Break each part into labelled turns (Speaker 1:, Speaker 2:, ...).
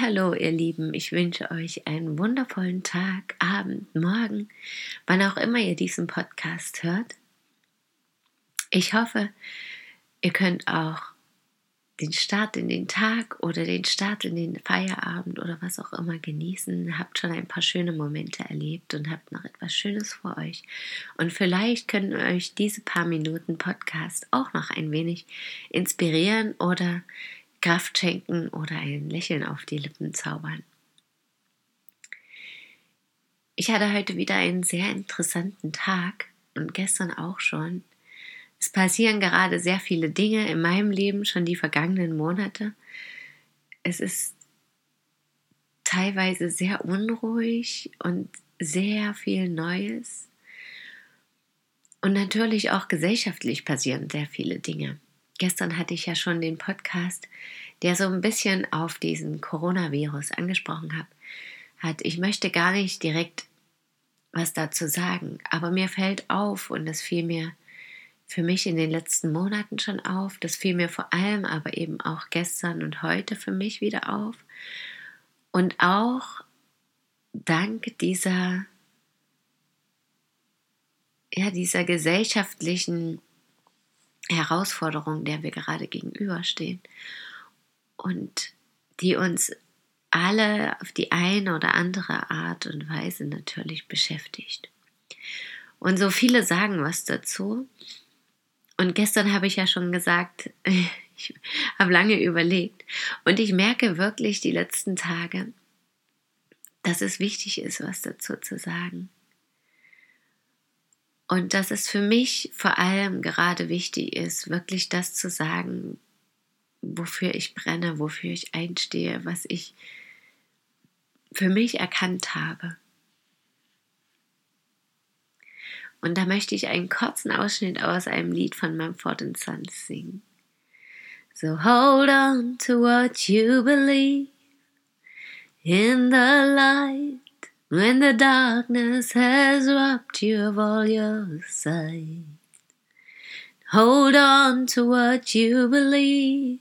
Speaker 1: Hallo, ihr Lieben, ich wünsche euch einen wundervollen Tag, Abend, Morgen, wann auch immer ihr diesen Podcast hört. Ich hoffe, ihr könnt auch den Start in den Tag oder den Start in den Feierabend oder was auch immer genießen, habt schon ein paar schöne Momente erlebt und habt noch etwas Schönes vor euch. Und vielleicht können euch diese paar Minuten Podcast auch noch ein wenig inspirieren oder Kraft schenken oder ein Lächeln auf die Lippen zaubern. Ich hatte heute wieder einen sehr interessanten Tag und gestern auch schon. Es passieren gerade sehr viele Dinge in meinem Leben, schon die vergangenen Monate. Es ist teilweise sehr unruhig und sehr viel Neues. Und natürlich auch gesellschaftlich passieren sehr viele Dinge. Gestern hatte ich ja schon den Podcast, der so ein bisschen auf diesen Coronavirus angesprochen hat. Ich möchte gar nicht direkt was dazu sagen, aber mir fällt auf und es fiel mir für mich in den letzten Monaten schon auf. Das fiel mir vor allem aber eben auch gestern und heute für mich wieder auf. Und auch dank dieser, ja, dieser gesellschaftlichen Herausforderung, der wir gerade gegenüberstehen und die uns alle auf die eine oder andere Art und Weise natürlich beschäftigt. Und so viele sagen was dazu. Und gestern habe ich ja schon gesagt, ich habe lange überlegt und ich merke wirklich die letzten Tage, dass es wichtig ist, was dazu zu sagen. Und dass es für mich vor allem gerade wichtig ist, wirklich das zu sagen, wofür ich brenne, wofür ich einstehe, was ich für mich erkannt habe. Und da möchte ich einen kurzen Ausschnitt aus einem Lied von Mumford & Sons singen. So hold on to what you believe in the light when the darkness has robbed you of all your sight. Hold on to what you believe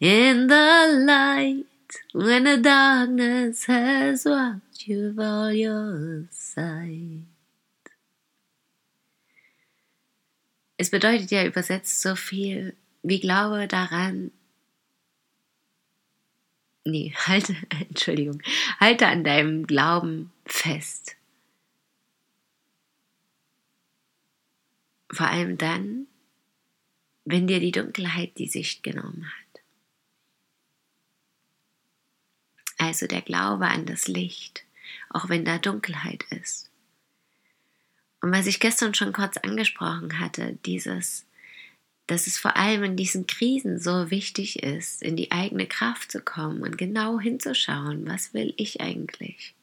Speaker 1: in the light when the darkness has robbed you of all your sight. Es bedeutet ja übersetzt so viel wie Glaube daran. Nee, halte, Entschuldigung, halte an deinem Glauben fest. Vor allem dann, wenn dir die Dunkelheit die Sicht genommen hat. Also der Glaube an das Licht, auch wenn da Dunkelheit ist. Und was ich gestern schon kurz angesprochen hatte, dieses, dass es vor allem in diesen Krisen so wichtig ist, in die eigene Kraft zu kommen und genau hinzuschauen, was will ich eigentlich?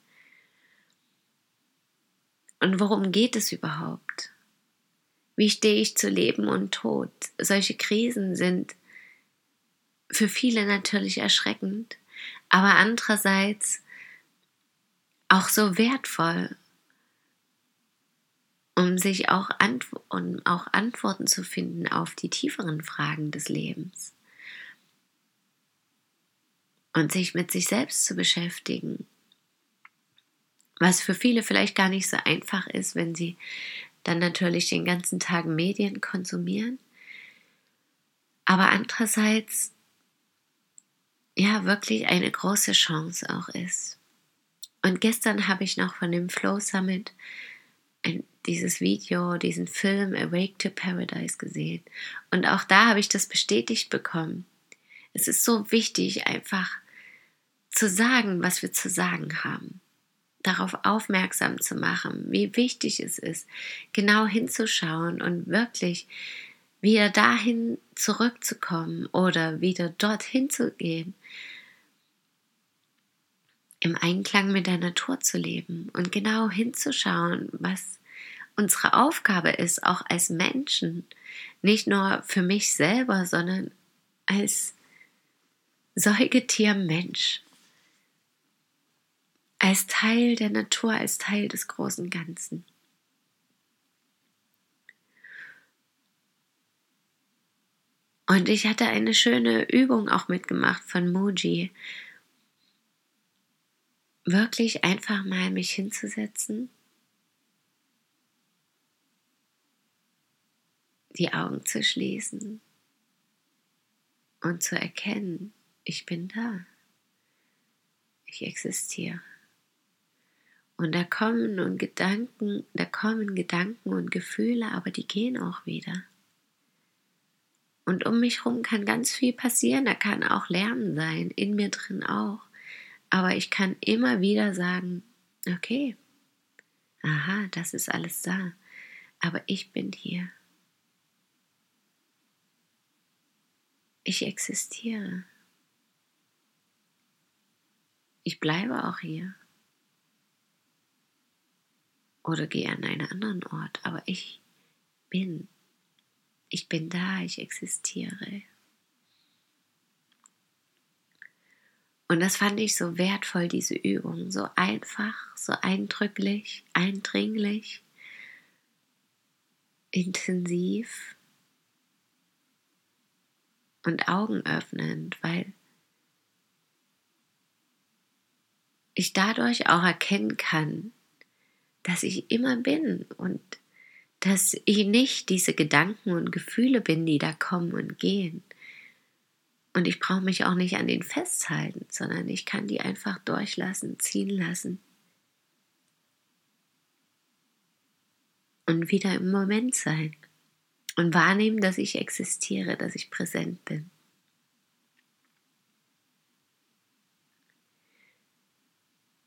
Speaker 1: Und worum geht es überhaupt? Wie stehe ich zu Leben und Tod? Solche Krisen sind für viele natürlich erschreckend, aber andererseits auch so wertvoll um sich auch, Antw um auch Antworten zu finden auf die tieferen Fragen des Lebens. Und sich mit sich selbst zu beschäftigen, was für viele vielleicht gar nicht so einfach ist, wenn sie dann natürlich den ganzen Tag Medien konsumieren, aber andererseits ja wirklich eine große Chance auch ist. Und gestern habe ich noch von dem Flow Summit ein dieses Video, diesen Film Awake to Paradise gesehen. Und auch da habe ich das bestätigt bekommen. Es ist so wichtig, einfach zu sagen, was wir zu sagen haben. Darauf aufmerksam zu machen, wie wichtig es ist, genau hinzuschauen und wirklich wieder dahin zurückzukommen oder wieder dorthin zu gehen, im Einklang mit der Natur zu leben und genau hinzuschauen, was unsere Aufgabe ist, auch als Menschen, nicht nur für mich selber, sondern als Säugetier Mensch, als Teil der Natur, als Teil des großen Ganzen. Und ich hatte eine schöne Übung auch mitgemacht von Muji. Wirklich einfach mal mich hinzusetzen, die Augen zu schließen und zu erkennen, ich bin da. Ich existiere. Und da kommen und Gedanken, da kommen Gedanken und Gefühle, aber die gehen auch wieder. Und um mich herum kann ganz viel passieren, da kann auch Lärm sein, in mir drin auch. Aber ich kann immer wieder sagen, okay, aha, das ist alles da, aber ich bin hier. Ich existiere. Ich bleibe auch hier. Oder gehe an einen anderen Ort, aber ich bin ich bin da, ich existiere. Und das fand ich so wertvoll, diese Übung, so einfach, so eindrücklich, eindringlich, intensiv und augenöffnend, weil ich dadurch auch erkennen kann, dass ich immer bin und dass ich nicht diese Gedanken und Gefühle bin, die da kommen und gehen. Und ich brauche mich auch nicht an den festhalten, sondern ich kann die einfach durchlassen, ziehen lassen. Und wieder im Moment sein. Und wahrnehmen, dass ich existiere, dass ich präsent bin.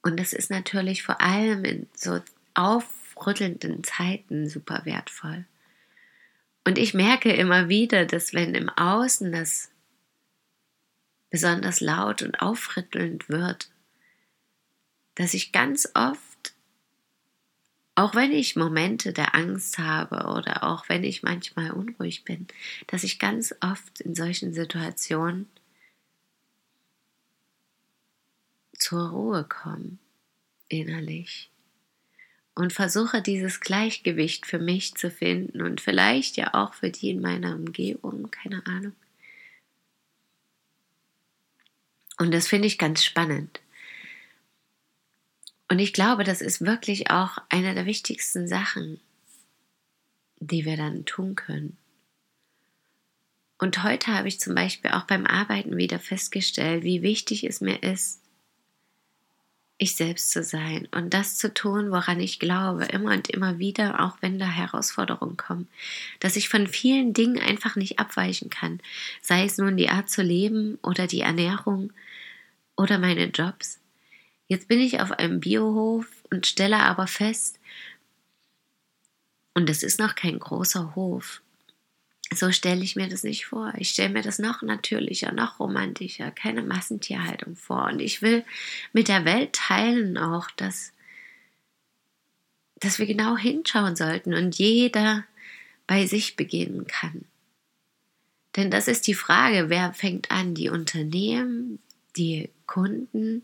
Speaker 1: Und das ist natürlich vor allem in so auf rüttelnden Zeiten super wertvoll. Und ich merke immer wieder, dass wenn im Außen das besonders laut und aufrüttelnd wird, dass ich ganz oft, auch wenn ich Momente der Angst habe oder auch wenn ich manchmal unruhig bin, dass ich ganz oft in solchen Situationen zur Ruhe komme innerlich und versuche dieses Gleichgewicht für mich zu finden und vielleicht ja auch für die in meiner Umgebung, keine Ahnung. Und das finde ich ganz spannend. Und ich glaube, das ist wirklich auch eine der wichtigsten Sachen, die wir dann tun können. Und heute habe ich zum Beispiel auch beim Arbeiten wieder festgestellt, wie wichtig es mir ist, ich selbst zu sein und das zu tun, woran ich glaube, immer und immer wieder, auch wenn da Herausforderungen kommen, dass ich von vielen Dingen einfach nicht abweichen kann, sei es nun die Art zu leben oder die Ernährung oder meine Jobs. Jetzt bin ich auf einem Biohof und stelle aber fest, und es ist noch kein großer Hof, so stelle ich mir das nicht vor. Ich stelle mir das noch natürlicher, noch romantischer, keine Massentierhaltung vor. Und ich will mit der Welt teilen auch, dass, dass wir genau hinschauen sollten und jeder bei sich beginnen kann. Denn das ist die Frage, wer fängt an? Die Unternehmen, die Kunden,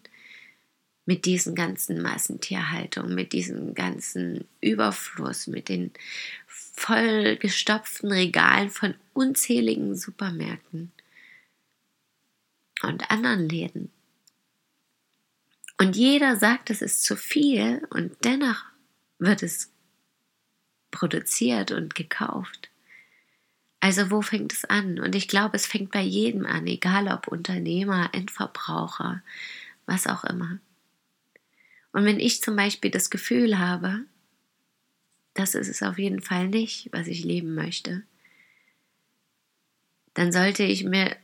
Speaker 1: mit diesen ganzen Massentierhaltung, mit diesem ganzen Überfluss, mit den vollgestopften Regalen von unzähligen Supermärkten und anderen Läden. Und jeder sagt, es ist zu viel und dennoch wird es produziert und gekauft. Also wo fängt es an? Und ich glaube, es fängt bei jedem an, egal ob Unternehmer, Endverbraucher, was auch immer. Und wenn ich zum Beispiel das Gefühl habe, das ist es auf jeden Fall nicht, was ich leben möchte, dann sollte ich mir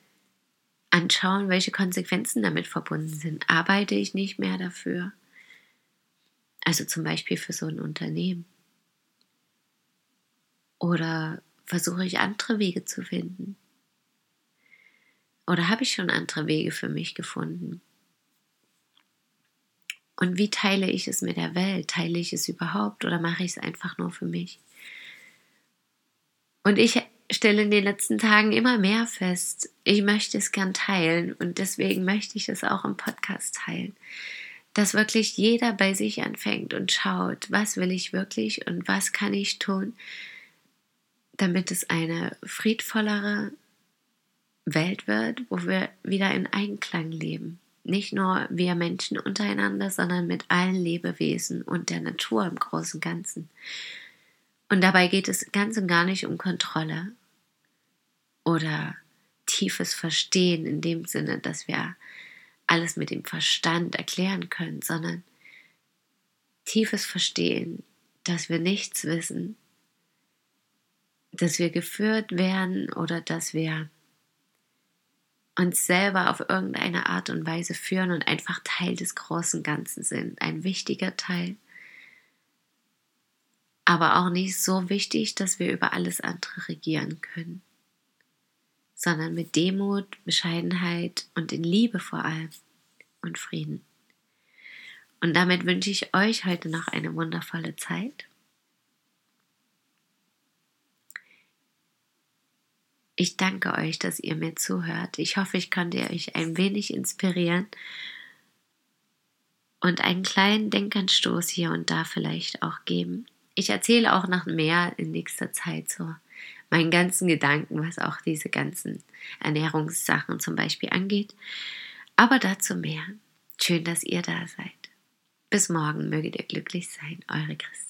Speaker 1: anschauen, welche Konsequenzen damit verbunden sind. Arbeite ich nicht mehr dafür? Also zum Beispiel für so ein Unternehmen. Oder versuche ich andere Wege zu finden? Oder habe ich schon andere Wege für mich gefunden? Und wie teile ich es mit der Welt? Teile ich es überhaupt oder mache ich es einfach nur für mich? Und ich stelle in den letzten Tagen immer mehr fest, ich möchte es gern teilen und deswegen möchte ich es auch im Podcast teilen, dass wirklich jeder bei sich anfängt und schaut, was will ich wirklich und was kann ich tun, damit es eine friedvollere Welt wird, wo wir wieder in Einklang leben. Nicht nur wir Menschen untereinander, sondern mit allen Lebewesen und der Natur im Großen und Ganzen. Und dabei geht es ganz und gar nicht um Kontrolle oder tiefes Verstehen in dem Sinne, dass wir alles mit dem Verstand erklären können, sondern tiefes Verstehen, dass wir nichts wissen, dass wir geführt werden oder dass wir uns selber auf irgendeine Art und Weise führen und einfach Teil des großen Ganzen sind, ein wichtiger Teil, aber auch nicht so wichtig, dass wir über alles andere regieren können, sondern mit Demut, Bescheidenheit und in Liebe vor allem und Frieden. Und damit wünsche ich euch heute noch eine wundervolle Zeit Ich danke euch, dass ihr mir zuhört. Ich hoffe, ich konnte euch ein wenig inspirieren und einen kleinen Denkanstoß hier und da vielleicht auch geben. Ich erzähle auch noch mehr in nächster Zeit so meinen ganzen Gedanken, was auch diese ganzen Ernährungssachen zum Beispiel angeht. Aber dazu mehr. Schön, dass ihr da seid. Bis morgen möget ihr glücklich sein, eure Christine.